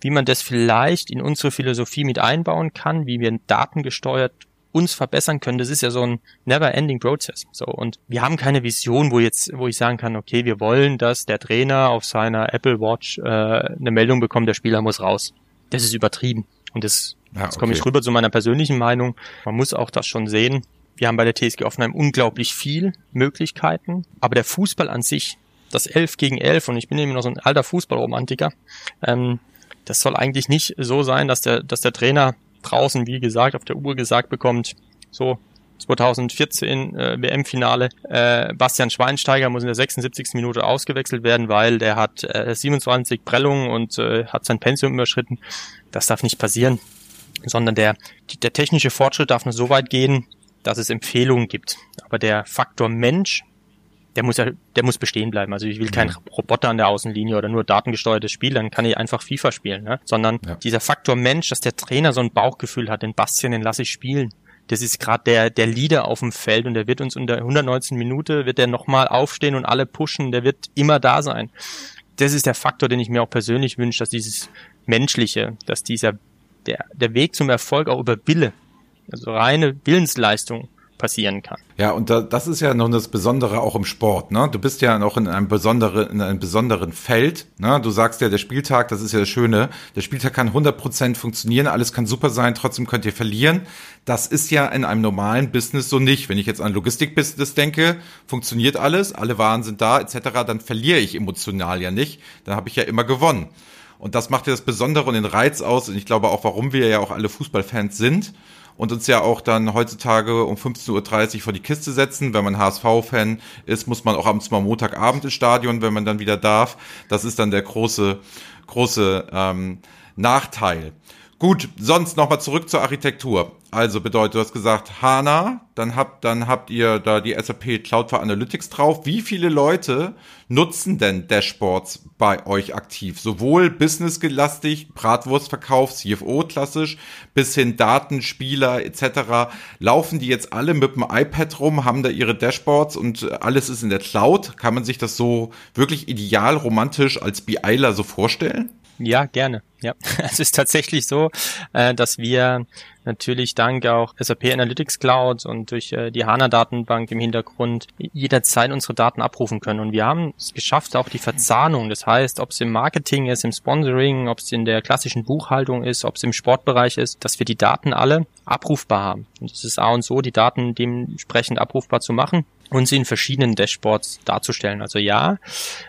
wie man das vielleicht in unsere Philosophie mit einbauen kann, wie wir datengesteuert uns verbessern können. Das ist ja so ein never-ending Process. So und wir haben keine Vision, wo jetzt, wo ich sagen kann, okay, wir wollen, dass der Trainer auf seiner Apple Watch äh, eine Meldung bekommt, der Spieler muss raus. Das ist übertrieben und das, ja, jetzt komme ich rüber zu meiner persönlichen Meinung. Man muss auch das schon sehen. Wir haben bei der TSG Offenheim unglaublich viel Möglichkeiten, aber der Fußball an sich, das 11 gegen 11 und ich bin eben noch so ein alter Fußballromantiker, ähm, das soll eigentlich nicht so sein, dass der, dass der Trainer draußen, wie gesagt, auf der Uhr gesagt bekommt, so 2014 äh, WM-Finale. Äh, Bastian Schweinsteiger muss in der 76. Minute ausgewechselt werden, weil der hat äh, 27 Prellungen und äh, hat sein Pensium überschritten. Das darf nicht passieren, sondern der, der technische Fortschritt darf nur so weit gehen, dass es Empfehlungen gibt. Aber der Faktor Mensch der muss ja, der muss bestehen bleiben. Also ich will keinen Roboter an der Außenlinie oder nur datengesteuertes Spiel, dann kann ich einfach FIFA spielen, ne? Sondern ja. dieser Faktor Mensch, dass der Trainer so ein Bauchgefühl hat, den Bastian, den lasse ich spielen. Das ist gerade der, der Leader auf dem Feld und der wird uns in der 119 Minute, wird der nochmal aufstehen und alle pushen, der wird immer da sein. Das ist der Faktor, den ich mir auch persönlich wünsche, dass dieses Menschliche, dass dieser, der, der Weg zum Erfolg auch über Wille, also reine Willensleistung passieren kann. Ja, und da, das ist ja noch das Besondere auch im Sport. Ne? Du bist ja noch in einem besonderen, in einem besonderen Feld. Ne? Du sagst ja, der Spieltag, das ist ja das Schöne, der Spieltag kann 100% funktionieren, alles kann super sein, trotzdem könnt ihr verlieren. Das ist ja in einem normalen Business so nicht. Wenn ich jetzt an Logistikbusiness denke, funktioniert alles, alle Waren sind da etc., dann verliere ich emotional ja nicht. Dann habe ich ja immer gewonnen. Und das macht ja das Besondere und den Reiz aus. Und ich glaube auch, warum wir ja auch alle Fußballfans sind und uns ja auch dann heutzutage um 15.30 Uhr vor die Kiste setzen. Wenn man HSV-Fan ist, muss man auch abends mal Montagabend ins Stadion, wenn man dann wieder darf. Das ist dann der große, große ähm, Nachteil. Gut, sonst nochmal zurück zur Architektur. Also bedeutet, du hast gesagt HANA, dann habt, dann habt ihr da die SAP Cloud for Analytics drauf. Wie viele Leute nutzen denn Dashboards bei euch aktiv? Sowohl businessgelastig, Bratwurstverkauf, CFO klassisch, bis hin Datenspieler etc. Laufen die jetzt alle mit dem iPad rum, haben da ihre Dashboards und alles ist in der Cloud? Kann man sich das so wirklich ideal romantisch als BIler so vorstellen? Ja, gerne. Ja, [LAUGHS] es ist tatsächlich so, äh, dass wir natürlich dank auch SAP Analytics Cloud und durch äh, die HANA-Datenbank im Hintergrund jederzeit unsere Daten abrufen können. Und wir haben es geschafft, auch die Verzahnung, das heißt, ob es im Marketing ist, im Sponsoring, ob es in der klassischen Buchhaltung ist, ob es im Sportbereich ist, dass wir die Daten alle abrufbar haben. Und es ist A und so, die Daten dementsprechend abrufbar zu machen und sie in verschiedenen Dashboards darzustellen. Also ja,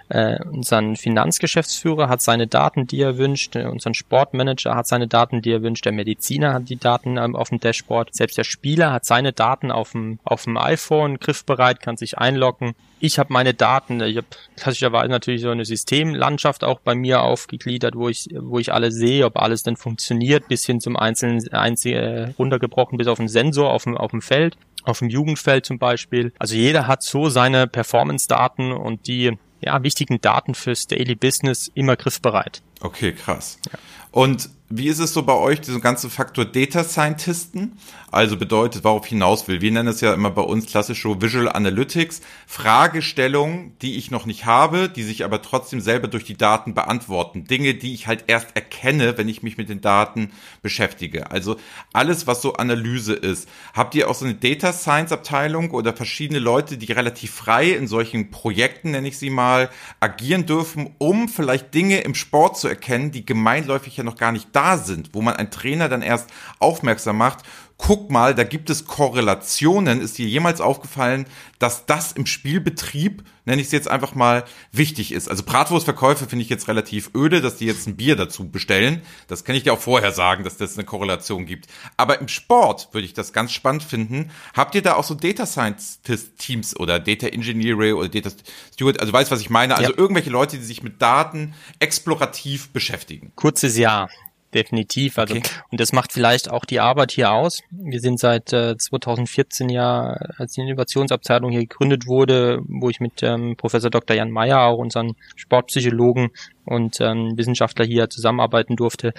äh, unser Finanzgeschäftsführer hat seine Daten, die er wünscht, äh, unser Sportmanager hat seine Daten, die er wünscht, der Mediziner hat die Daten ähm, auf dem Dashboard, selbst der Spieler hat seine Daten auf dem, auf dem iPhone griffbereit, kann sich einloggen. Ich habe meine Daten, ich habe klassischerweise natürlich so eine Systemlandschaft auch bei mir aufgegliedert, wo ich, wo ich alles sehe, ob alles denn funktioniert, bis hin zum einzelnen, einzelnen äh, runtergebrochen, bis auf den Sensor auf dem, auf dem Feld auf dem Jugendfeld zum Beispiel. Also jeder hat so seine Performance-Daten und die ja, wichtigen Daten fürs Daily Business immer griffbereit. Okay, krass. Ja. Und wie ist es so bei euch, diesen ganzen Faktor Data Scientisten? Also bedeutet, worauf hinaus will. Wir nennen es ja immer bei uns klassisch so Visual Analytics. Fragestellungen, die ich noch nicht habe, die sich aber trotzdem selber durch die Daten beantworten. Dinge, die ich halt erst erkenne, wenn ich mich mit den Daten beschäftige. Also alles, was so Analyse ist. Habt ihr auch so eine Data Science Abteilung oder verschiedene Leute, die relativ frei in solchen Projekten, nenne ich sie mal, agieren dürfen, um vielleicht Dinge im Sport zu erkennen, die gemeinläufig ja noch gar nicht da sind, wo man einen Trainer dann erst aufmerksam macht, guck mal, da gibt es Korrelationen. Ist dir jemals aufgefallen, dass das im Spielbetrieb, nenne ich es jetzt einfach mal, wichtig ist? Also Bratwurstverkäufe finde ich jetzt relativ öde, dass die jetzt ein Bier dazu bestellen. Das kann ich dir auch vorher sagen, dass das eine Korrelation gibt. Aber im Sport würde ich das ganz spannend finden. Habt ihr da auch so Data Science Teams oder Data Engineering oder Data Steward? Also weißt, was ich meine? Also ja. irgendwelche Leute, die sich mit Daten explorativ beschäftigen. Kurzes Ja definitiv. Also okay. und das macht vielleicht auch die Arbeit hier aus. Wir sind seit äh, 2014 ja, als die Innovationsabteilung hier gegründet wurde, wo ich mit ähm, Professor Dr. Jan Meyer, auch unseren Sportpsychologen und ähm, Wissenschaftler hier zusammenarbeiten durfte,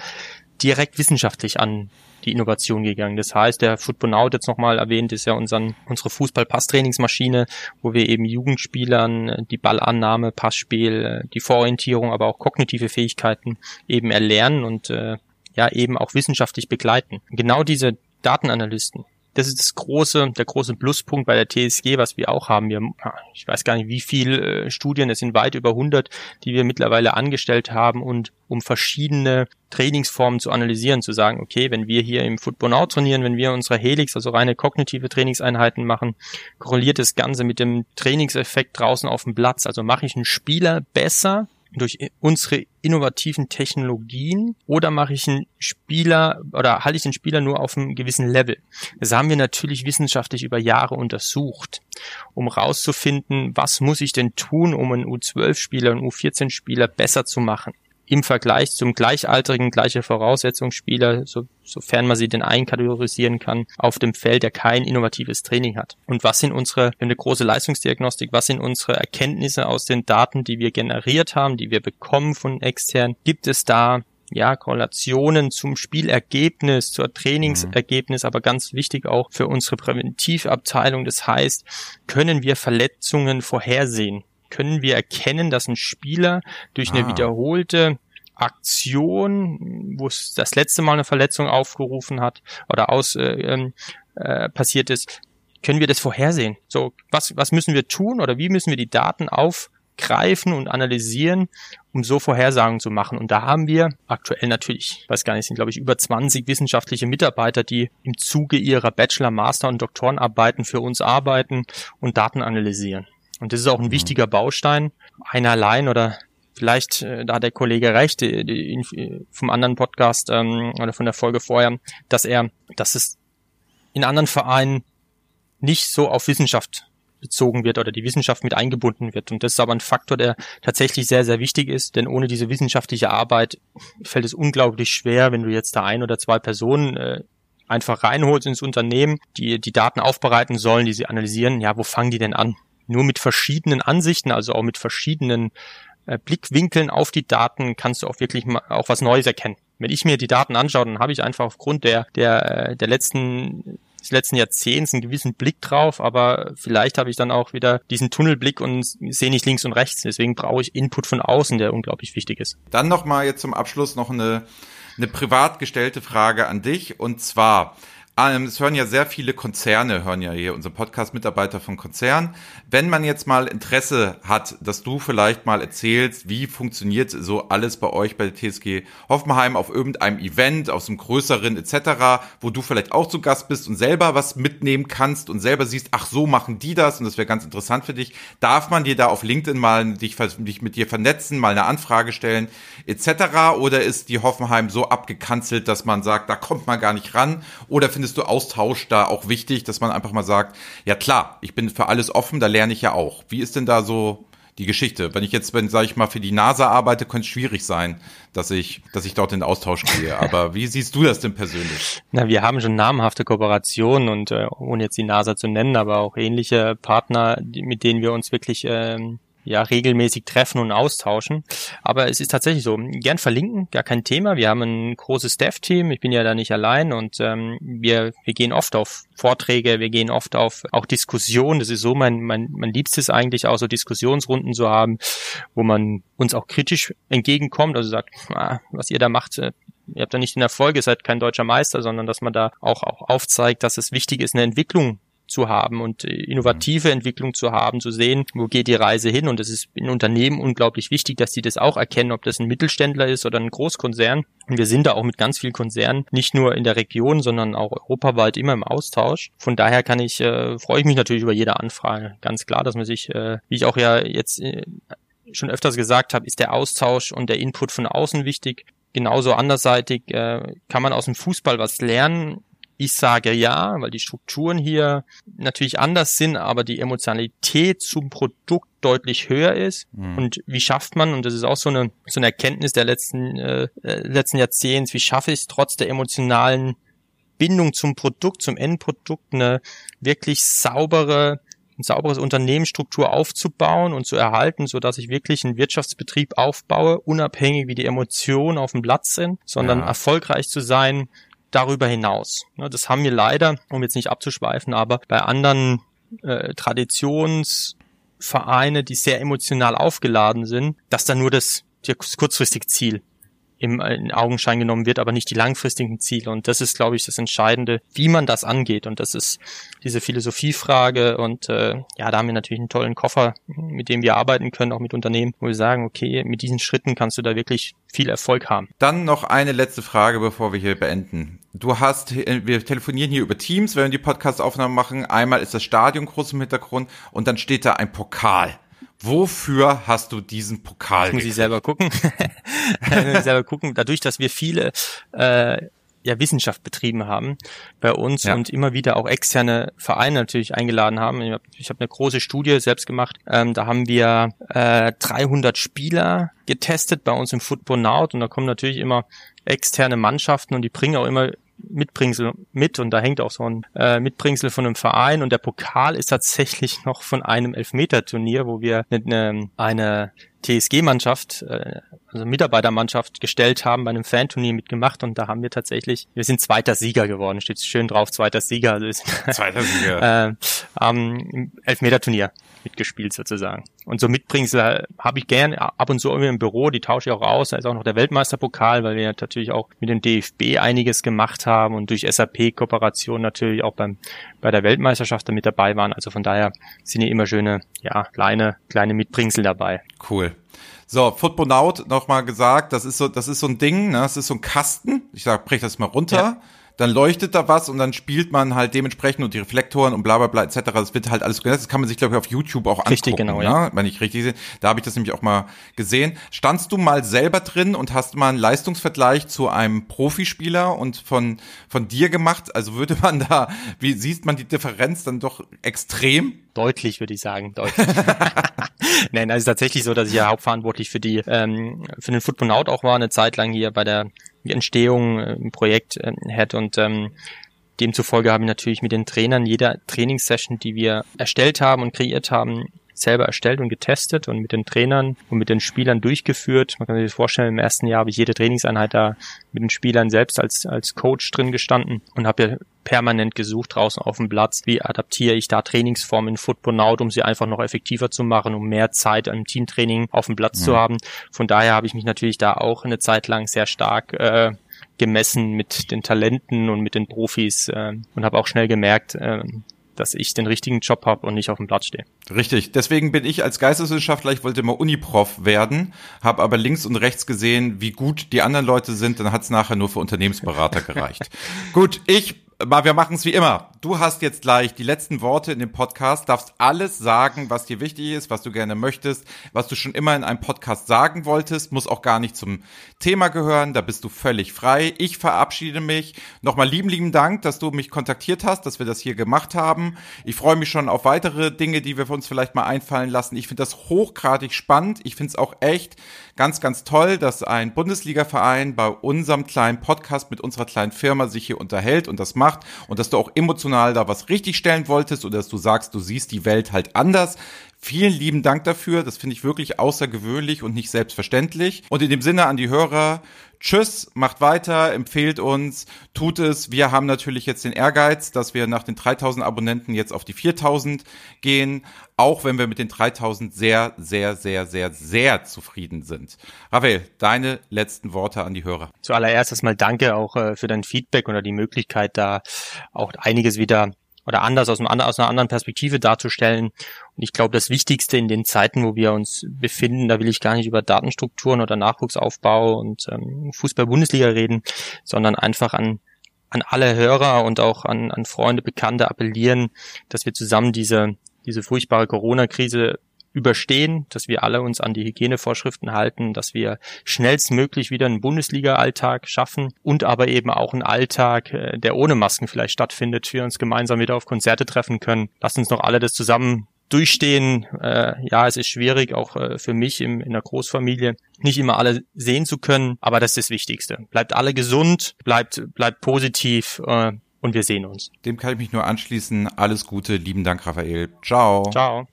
direkt wissenschaftlich an die Innovation gegangen. Das heißt, der Footbonaut jetzt nochmal erwähnt, ist ja unseren, unsere Fußball-Passtrainingsmaschine, wo wir eben Jugendspielern äh, die Ballannahme, Passspiel, äh, die Vororientierung, aber auch kognitive Fähigkeiten eben erlernen und äh, ja eben auch wissenschaftlich begleiten. Genau diese Datenanalysten, das ist das große, der große Pluspunkt bei der TSG, was wir auch haben. Wir, ich weiß gar nicht, wie viele äh, Studien, es sind weit über 100, die wir mittlerweile angestellt haben und um verschiedene Trainingsformen zu analysieren, zu sagen, okay, wenn wir hier im Football Now trainieren, wenn wir unsere Helix, also reine kognitive Trainingseinheiten machen, korreliert das Ganze mit dem Trainingseffekt draußen auf dem Platz. Also mache ich einen Spieler besser durch unsere innovativen Technologien oder mache ich einen Spieler oder halte ich den Spieler nur auf einem gewissen Level? Das haben wir natürlich wissenschaftlich über Jahre untersucht, um rauszufinden, was muss ich denn tun, um einen U12-Spieler, einen U14-Spieler besser zu machen im Vergleich zum gleichaltrigen, gleiche Voraussetzungsspieler, so, sofern man sie denn einkategorisieren kann, auf dem Feld, der kein innovatives Training hat. Und was sind unsere, wir haben eine große Leistungsdiagnostik, was sind unsere Erkenntnisse aus den Daten, die wir generiert haben, die wir bekommen von extern? Gibt es da ja, Korrelationen zum Spielergebnis, zur Trainingsergebnis, mhm. aber ganz wichtig auch für unsere Präventivabteilung. Das heißt, können wir Verletzungen vorhersehen? Können wir erkennen, dass ein Spieler durch eine ah. wiederholte Aktion, wo es das letzte Mal eine Verletzung aufgerufen hat oder aus äh, ähm, äh, passiert ist, können wir das vorhersehen. So, was, was müssen wir tun oder wie müssen wir die Daten aufgreifen und analysieren, um so Vorhersagen zu machen. Und da haben wir aktuell natürlich, ich weiß gar nicht, sind glaube ich über 20 wissenschaftliche Mitarbeiter, die im Zuge ihrer Bachelor, Master und Doktorenarbeiten für uns arbeiten und Daten analysieren. Und das ist auch ein mhm. wichtiger Baustein. Einer allein oder vielleicht, äh, da hat der Kollege recht, die, die, vom anderen Podcast ähm, oder von der Folge vorher, dass er, dass es in anderen Vereinen nicht so auf Wissenschaft bezogen wird oder die Wissenschaft mit eingebunden wird. Und das ist aber ein Faktor, der tatsächlich sehr, sehr wichtig ist, denn ohne diese wissenschaftliche Arbeit fällt es unglaublich schwer, wenn du jetzt da ein oder zwei Personen äh, einfach reinholst ins Unternehmen, die die Daten aufbereiten sollen, die sie analysieren. Ja, wo fangen die denn an? Nur mit verschiedenen Ansichten, also auch mit verschiedenen äh, Blickwinkeln auf die Daten kannst du auch wirklich mal auch was Neues erkennen. Wenn ich mir die Daten anschaue, dann habe ich einfach aufgrund der der äh, der letzten des letzten Jahrzehnts einen gewissen Blick drauf, aber vielleicht habe ich dann auch wieder diesen Tunnelblick und sehe nicht links und rechts. Deswegen brauche ich Input von außen, der unglaublich wichtig ist. Dann noch mal jetzt zum Abschluss noch eine eine privat gestellte Frage an dich und zwar es hören ja sehr viele Konzerne, hören ja hier unsere Podcast-Mitarbeiter von Konzernen. Wenn man jetzt mal Interesse hat, dass du vielleicht mal erzählst, wie funktioniert so alles bei euch bei der TSG Hoffenheim auf irgendeinem Event, aus einem größeren etc., wo du vielleicht auch zu Gast bist und selber was mitnehmen kannst und selber siehst, ach so machen die das und das wäre ganz interessant für dich. Darf man dir da auf LinkedIn mal dich, dich mit dir vernetzen, mal eine Anfrage stellen etc. Oder ist die Hoffenheim so abgekanzelt, dass man sagt, da kommt man gar nicht ran? Oder findest du Austausch da auch wichtig, dass man einfach mal sagt, ja klar, ich bin für alles offen, da lerne ich ja auch. Wie ist denn da so die Geschichte? Wenn ich jetzt, wenn, sage ich mal, für die NASA arbeite, könnte es schwierig sein, dass ich, dass ich dort in den Austausch gehe. [LAUGHS] Aber wie siehst du das denn persönlich? Na, wir haben schon namhafte Kooperationen und äh, ohne jetzt die NASA zu nennen, aber auch ähnliche Partner, mit denen wir uns wirklich ähm, ja regelmäßig treffen und austauschen. Aber es ist tatsächlich so, gern verlinken, gar kein Thema. Wir haben ein großes Staff-Team, ich bin ja da nicht allein und ähm, wir, wir gehen oft auf Vorträge, wir gehen oft auf auch Diskussionen. Das ist so mein, mein, mein Liebstes eigentlich, auch so Diskussionsrunden zu haben, wo man uns auch kritisch entgegenkommt, also sagt, ah, was ihr da macht, äh, ihr habt da nicht den Erfolg, ihr seid kein deutscher Meister, sondern dass man da auch, auch aufzeigt, dass es wichtig ist, eine Entwicklung zu haben und äh, innovative Entwicklung zu haben, zu sehen, wo geht die Reise hin. Und es ist in Unternehmen unglaublich wichtig, dass sie das auch erkennen, ob das ein Mittelständler ist oder ein Großkonzern. Und wir sind da auch mit ganz vielen Konzernen, nicht nur in der Region, sondern auch europaweit immer im Austausch. Von daher kann ich, äh, freue ich mich natürlich über jede Anfrage. Ganz klar, dass man sich, äh, wie ich auch ja jetzt äh, schon öfters gesagt habe, ist der Austausch und der Input von außen wichtig. Genauso anderseitig äh, kann man aus dem Fußball was lernen ich sage ja, weil die Strukturen hier natürlich anders sind, aber die Emotionalität zum Produkt deutlich höher ist. Mhm. Und wie schafft man, und das ist auch so eine, so eine Erkenntnis der letzten, äh, letzten Jahrzehnts, wie schaffe ich es trotz der emotionalen Bindung zum Produkt, zum Endprodukt, eine wirklich saubere, ein sauberes Unternehmensstruktur aufzubauen und zu erhalten, so dass ich wirklich einen Wirtschaftsbetrieb aufbaue, unabhängig wie die Emotionen auf dem Platz sind, sondern ja. erfolgreich zu sein, darüber hinaus. Das haben wir leider, um jetzt nicht abzuschweifen, aber bei anderen äh, Traditionsvereine, die sehr emotional aufgeladen sind, dass da nur das, das kurzfristige Ziel im, in Augenschein genommen wird, aber nicht die langfristigen Ziele. Und das ist, glaube ich, das Entscheidende, wie man das angeht. Und das ist diese Philosophiefrage. Und äh, ja, da haben wir natürlich einen tollen Koffer, mit dem wir arbeiten können, auch mit Unternehmen, wo wir sagen, okay, mit diesen Schritten kannst du da wirklich viel Erfolg haben. Dann noch eine letzte Frage, bevor wir hier beenden. Du hast, wir telefonieren hier über Teams, wenn wir die Podcast-Aufnahmen machen. Einmal ist das Stadion groß im Hintergrund und dann steht da ein Pokal. Wofür hast du diesen Pokal? Das muss ich selber gucken. [LAUGHS] selber gucken. Dadurch, dass wir viele äh, ja, Wissenschaft betrieben haben bei uns ja. und immer wieder auch externe Vereine natürlich eingeladen haben. Ich habe hab eine große Studie selbst gemacht. Ähm, da haben wir äh, 300 Spieler getestet bei uns im Football Now und da kommen natürlich immer externe Mannschaften und die bringen auch immer Mitbringsel mit und da hängt auch so ein äh, Mitbringsel von einem Verein und der Pokal ist tatsächlich noch von einem Elfmeterturnier, wo wir eine, eine TSG-Mannschaft, äh, also Mitarbeitermannschaft gestellt haben, bei einem Fanturnier mitgemacht und da haben wir tatsächlich, wir sind zweiter Sieger geworden, steht schön drauf, zweiter Sieger. Also [LAUGHS] zweiter Sieger. äh, am Elfmeterturnier mitgespielt sozusagen. Und so Mitbringsel habe ich gern ab und zu irgendwie im Büro, die tausche ich auch aus. Da ist auch noch der Weltmeisterpokal, weil wir natürlich auch mit dem DFB einiges gemacht haben und durch SAP-Kooperation natürlich auch beim, bei der Weltmeisterschaft damit dabei waren. Also von daher sind hier immer schöne, ja, kleine, kleine Mitbringsel dabei. Cool. So, Football Out nochmal gesagt, das ist so, das ist so ein Ding, ne? das ist so ein Kasten. Ich sag, brech das mal runter. Ja dann leuchtet da was und dann spielt man halt dementsprechend und die Reflektoren und bla bla bla etc. Das wird halt alles. Das kann man sich, glaube ich, auf YouTube auch angucken. Richtig, genau, ja. Ne? Wenn ich richtig sehe. Da habe ich das nämlich auch mal gesehen. Standst du mal selber drin und hast mal einen Leistungsvergleich zu einem Profispieler und von, von dir gemacht? Also würde man da, wie siehst man die Differenz dann doch extrem? Deutlich, würde ich sagen, deutlich. [LAUGHS] Nein, also tatsächlich so, dass ich ja hauptverantwortlich für die, ähm, für den Football Out auch war, eine Zeit lang hier bei der Entstehung äh, im Projekt äh, hat und ähm, demzufolge habe ich natürlich mit den Trainern jeder Trainingssession, die wir erstellt haben und kreiert haben, selber erstellt und getestet und mit den Trainern und mit den Spielern durchgeführt. Man kann sich das vorstellen, im ersten Jahr habe ich jede Trainingseinheit da mit den Spielern selbst als, als Coach drin gestanden und habe ja permanent gesucht draußen auf dem Platz, wie adaptiere ich da Trainingsformen in Football Now, um sie einfach noch effektiver zu machen, um mehr Zeit im Teamtraining auf dem Platz mhm. zu haben. Von daher habe ich mich natürlich da auch eine Zeit lang sehr stark äh, gemessen mit den Talenten und mit den Profis äh, und habe auch schnell gemerkt, äh, dass ich den richtigen Job habe und nicht auf dem Platz stehe. Richtig. Deswegen bin ich als Geisteswissenschaftler, ich wollte immer Uniprof werden, habe aber links und rechts gesehen, wie gut die anderen Leute sind, dann hat es nachher nur für Unternehmensberater gereicht. [LAUGHS] gut, ich wir machen es wie immer. Du hast jetzt gleich die letzten Worte in dem Podcast, darfst alles sagen, was dir wichtig ist, was du gerne möchtest, was du schon immer in einem Podcast sagen wolltest, muss auch gar nicht zum Thema gehören, da bist du völlig frei. Ich verabschiede mich. Nochmal lieben, lieben Dank, dass du mich kontaktiert hast, dass wir das hier gemacht haben. Ich freue mich schon auf weitere Dinge, die wir uns vielleicht mal einfallen lassen. Ich finde das hochgradig spannend. Ich finde es auch echt ganz, ganz toll, dass ein Bundesliga-Verein bei unserem kleinen Podcast mit unserer kleinen Firma sich hier unterhält und das macht und dass du auch emotional da was richtig stellen wolltest oder dass du sagst, du siehst die Welt halt anders. Vielen lieben Dank dafür. Das finde ich wirklich außergewöhnlich und nicht selbstverständlich. Und in dem Sinne an die Hörer, Tschüss, macht weiter, empfehlt uns, tut es. Wir haben natürlich jetzt den Ehrgeiz, dass wir nach den 3000 Abonnenten jetzt auf die 4000 gehen, auch wenn wir mit den 3000 sehr, sehr, sehr, sehr, sehr zufrieden sind. Raphael, deine letzten Worte an die Hörer. Zuallererst erstmal danke auch äh, für dein Feedback oder die Möglichkeit, da auch einiges wieder oder anders aus, einem, aus einer anderen Perspektive darzustellen. Und ich glaube, das Wichtigste in den Zeiten, wo wir uns befinden, da will ich gar nicht über Datenstrukturen oder Nachwuchsaufbau und ähm, Fußball-Bundesliga reden, sondern einfach an an alle Hörer und auch an, an Freunde, Bekannte appellieren, dass wir zusammen diese, diese furchtbare Corona-Krise überstehen, dass wir alle uns an die Hygienevorschriften halten, dass wir schnellstmöglich wieder einen Bundesliga-Alltag schaffen und aber eben auch einen Alltag, äh, der ohne Masken vielleicht stattfindet, wir uns gemeinsam wieder auf Konzerte treffen können. Lasst uns noch alle das zusammen durchstehen. Äh, ja, es ist schwierig, auch äh, für mich im, in der Großfamilie, nicht immer alle sehen zu können, aber das ist das Wichtigste. Bleibt alle gesund, bleibt, bleibt positiv. Äh, und wir sehen uns. Dem kann ich mich nur anschließen. Alles Gute, lieben Dank, Raphael. Ciao. Ciao.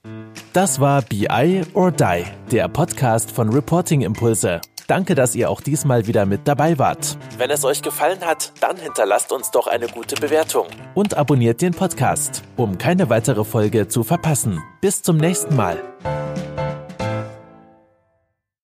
Das war BI or Die, der Podcast von Reporting Impulse. Danke, dass ihr auch diesmal wieder mit dabei wart. Wenn es euch gefallen hat, dann hinterlasst uns doch eine gute Bewertung. Und abonniert den Podcast, um keine weitere Folge zu verpassen. Bis zum nächsten Mal.